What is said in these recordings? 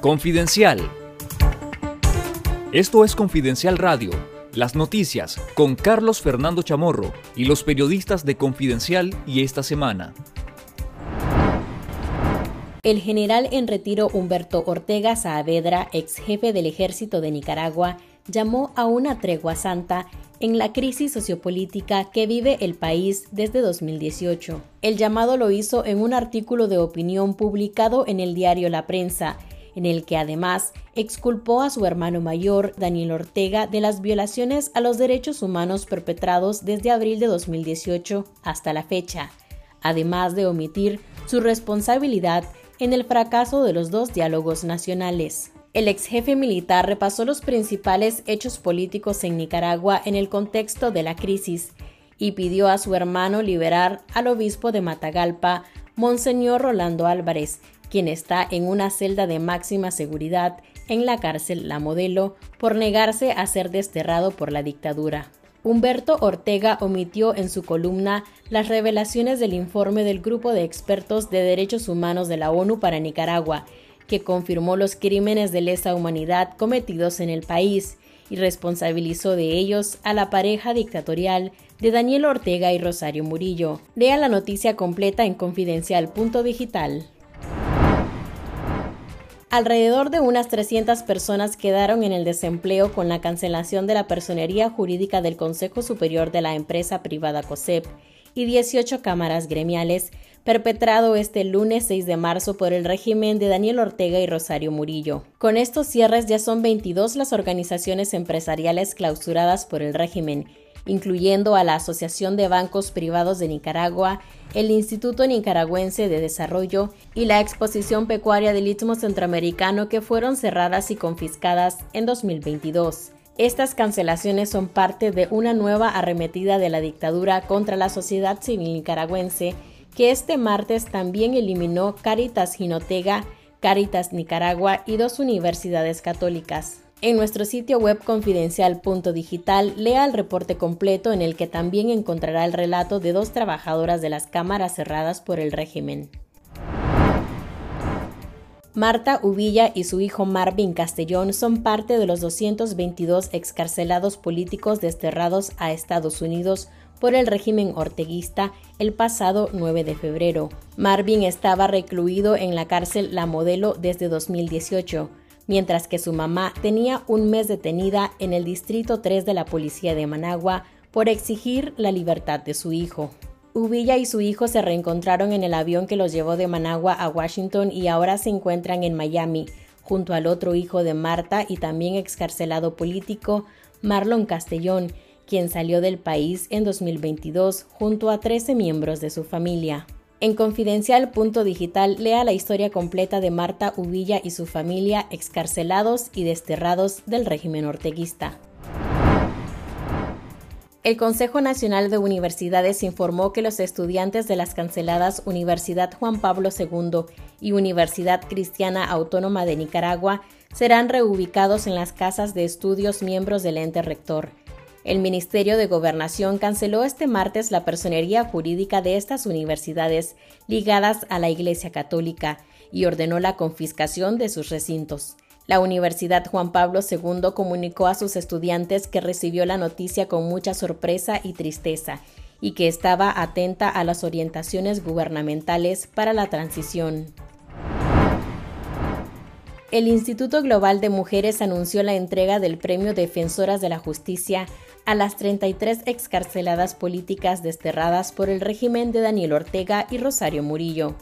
Confidencial. Esto es Confidencial Radio, las noticias con Carlos Fernando Chamorro y los periodistas de Confidencial y esta semana. El general en retiro Humberto Ortega Saavedra, ex jefe del ejército de Nicaragua, llamó a una tregua santa en la crisis sociopolítica que vive el país desde 2018. El llamado lo hizo en un artículo de opinión publicado en el diario La Prensa, en el que además exculpó a su hermano mayor, Daniel Ortega, de las violaciones a los derechos humanos perpetrados desde abril de 2018 hasta la fecha, además de omitir su responsabilidad en el fracaso de los dos diálogos nacionales. El ex jefe militar repasó los principales hechos políticos en Nicaragua en el contexto de la crisis y pidió a su hermano liberar al obispo de Matagalpa, Monseñor Rolando Álvarez, quien está en una celda de máxima seguridad en la cárcel La Modelo por negarse a ser desterrado por la dictadura. Humberto Ortega omitió en su columna las revelaciones del informe del Grupo de Expertos de Derechos Humanos de la ONU para Nicaragua, que confirmó los crímenes de lesa humanidad cometidos en el país y responsabilizó de ellos a la pareja dictatorial de Daniel Ortega y Rosario Murillo. Lea la noticia completa en confidencial.digital. Alrededor de unas 300 personas quedaron en el desempleo con la cancelación de la personería jurídica del Consejo Superior de la empresa privada COSEP y 18 cámaras gremiales perpetrado este lunes 6 de marzo por el régimen de Daniel Ortega y Rosario Murillo. Con estos cierres ya son 22 las organizaciones empresariales clausuradas por el régimen, incluyendo a la Asociación de Bancos Privados de Nicaragua, el Instituto Nicaragüense de Desarrollo y la Exposición Pecuaria del Istmo Centroamericano que fueron cerradas y confiscadas en 2022. Estas cancelaciones son parte de una nueva arremetida de la dictadura contra la sociedad civil nicaragüense que este martes también eliminó Caritas Ginotega, Caritas Nicaragua y dos universidades católicas. En nuestro sitio web confidencial.digital lea el reporte completo en el que también encontrará el relato de dos trabajadoras de las cámaras cerradas por el régimen. Marta Uvilla y su hijo Marvin Castellón son parte de los 222 excarcelados políticos desterrados a Estados Unidos por el régimen orteguista el pasado 9 de febrero. Marvin estaba recluido en la cárcel La Modelo desde 2018, mientras que su mamá tenía un mes detenida en el Distrito 3 de la Policía de Managua por exigir la libertad de su hijo. Uvilla y su hijo se reencontraron en el avión que los llevó de Managua a Washington y ahora se encuentran en Miami, junto al otro hijo de Marta y también excarcelado político, Marlon Castellón, quien salió del país en 2022 junto a 13 miembros de su familia. En confidencial.digital lea la historia completa de Marta Uvilla y su familia excarcelados y desterrados del régimen orteguista. El Consejo Nacional de Universidades informó que los estudiantes de las canceladas Universidad Juan Pablo II y Universidad Cristiana Autónoma de Nicaragua serán reubicados en las casas de estudios miembros del ente rector. El Ministerio de Gobernación canceló este martes la personería jurídica de estas universidades ligadas a la Iglesia Católica y ordenó la confiscación de sus recintos. La Universidad Juan Pablo II comunicó a sus estudiantes que recibió la noticia con mucha sorpresa y tristeza y que estaba atenta a las orientaciones gubernamentales para la transición. El Instituto Global de Mujeres anunció la entrega del Premio Defensoras de la Justicia a las 33 excarceladas políticas desterradas por el régimen de Daniel Ortega y Rosario Murillo.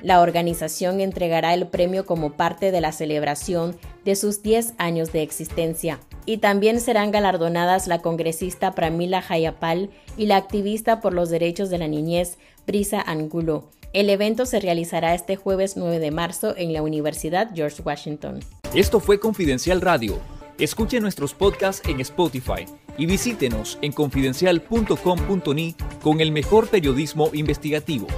La organización entregará el premio como parte de la celebración de sus 10 años de existencia. Y también serán galardonadas la congresista Pramila Jayapal y la activista por los derechos de la niñez Brisa Angulo. El evento se realizará este jueves 9 de marzo en la Universidad George Washington. Esto fue Confidencial Radio. Escuche nuestros podcasts en Spotify y visítenos en confidencial.com.ni con el mejor periodismo investigativo.